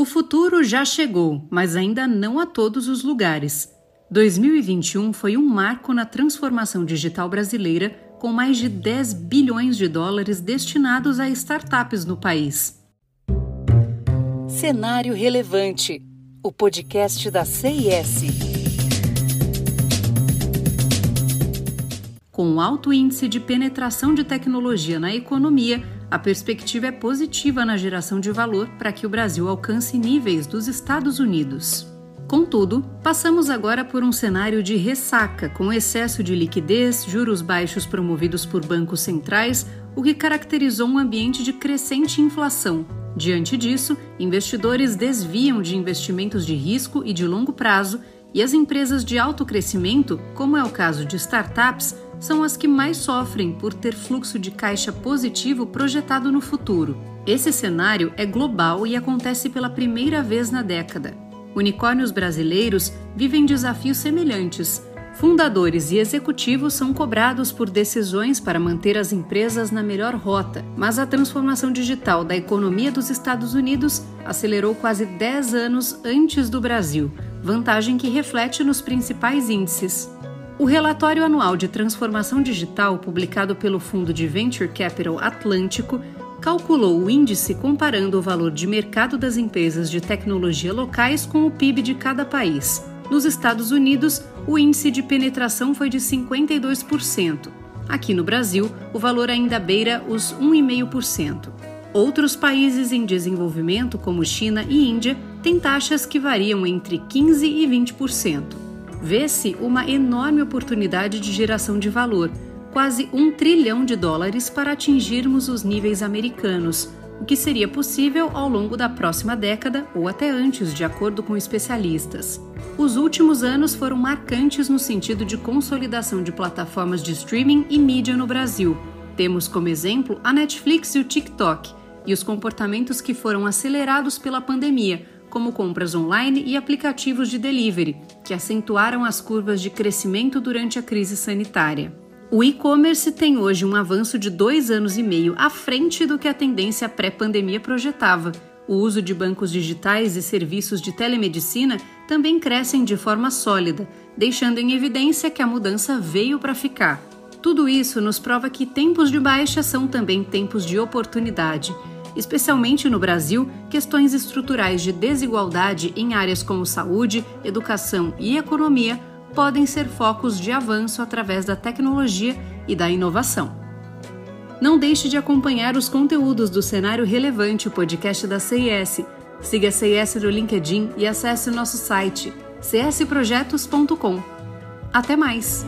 O futuro já chegou, mas ainda não a todos os lugares. 2021 foi um marco na transformação digital brasileira, com mais de 10 bilhões de dólares destinados a startups no país. Cenário Relevante, o podcast da CIS. Com alto índice de penetração de tecnologia na economia, a perspectiva é positiva na geração de valor para que o Brasil alcance níveis dos Estados Unidos. Contudo, passamos agora por um cenário de ressaca, com excesso de liquidez, juros baixos promovidos por bancos centrais, o que caracterizou um ambiente de crescente inflação. Diante disso, investidores desviam de investimentos de risco e de longo prazo e as empresas de alto crescimento, como é o caso de startups, são as que mais sofrem por ter fluxo de caixa positivo projetado no futuro. Esse cenário é global e acontece pela primeira vez na década. Unicórnios brasileiros vivem desafios semelhantes. Fundadores e executivos são cobrados por decisões para manter as empresas na melhor rota, mas a transformação digital da economia dos Estados Unidos acelerou quase 10 anos antes do Brasil, vantagem que reflete nos principais índices. O relatório anual de transformação digital, publicado pelo fundo de Venture Capital Atlântico, calculou o índice comparando o valor de mercado das empresas de tecnologia locais com o PIB de cada país. Nos Estados Unidos, o índice de penetração foi de 52%. Aqui no Brasil, o valor ainda beira os 1,5%. Outros países em desenvolvimento, como China e Índia, têm taxas que variam entre 15% e 20% vê-se uma enorme oportunidade de geração de valor, quase um trilhão de dólares para atingirmos os níveis americanos, o que seria possível ao longo da próxima década ou até antes, de acordo com especialistas. Os últimos anos foram marcantes no sentido de consolidação de plataformas de streaming e mídia no Brasil. Temos como exemplo a Netflix e o TikTok, e os comportamentos que foram acelerados pela pandemia, como compras online e aplicativos de delivery, que acentuaram as curvas de crescimento durante a crise sanitária. O e-commerce tem hoje um avanço de dois anos e meio à frente do que a tendência pré-pandemia projetava. O uso de bancos digitais e serviços de telemedicina também crescem de forma sólida, deixando em evidência que a mudança veio para ficar. Tudo isso nos prova que tempos de baixa são também tempos de oportunidade especialmente no Brasil, questões estruturais de desigualdade em áreas como saúde, educação e economia podem ser focos de avanço através da tecnologia e da inovação. Não deixe de acompanhar os conteúdos do Cenário Relevante, o podcast da CIS. Siga a CIS no LinkedIn e acesse nosso site csprojetos.com. Até mais!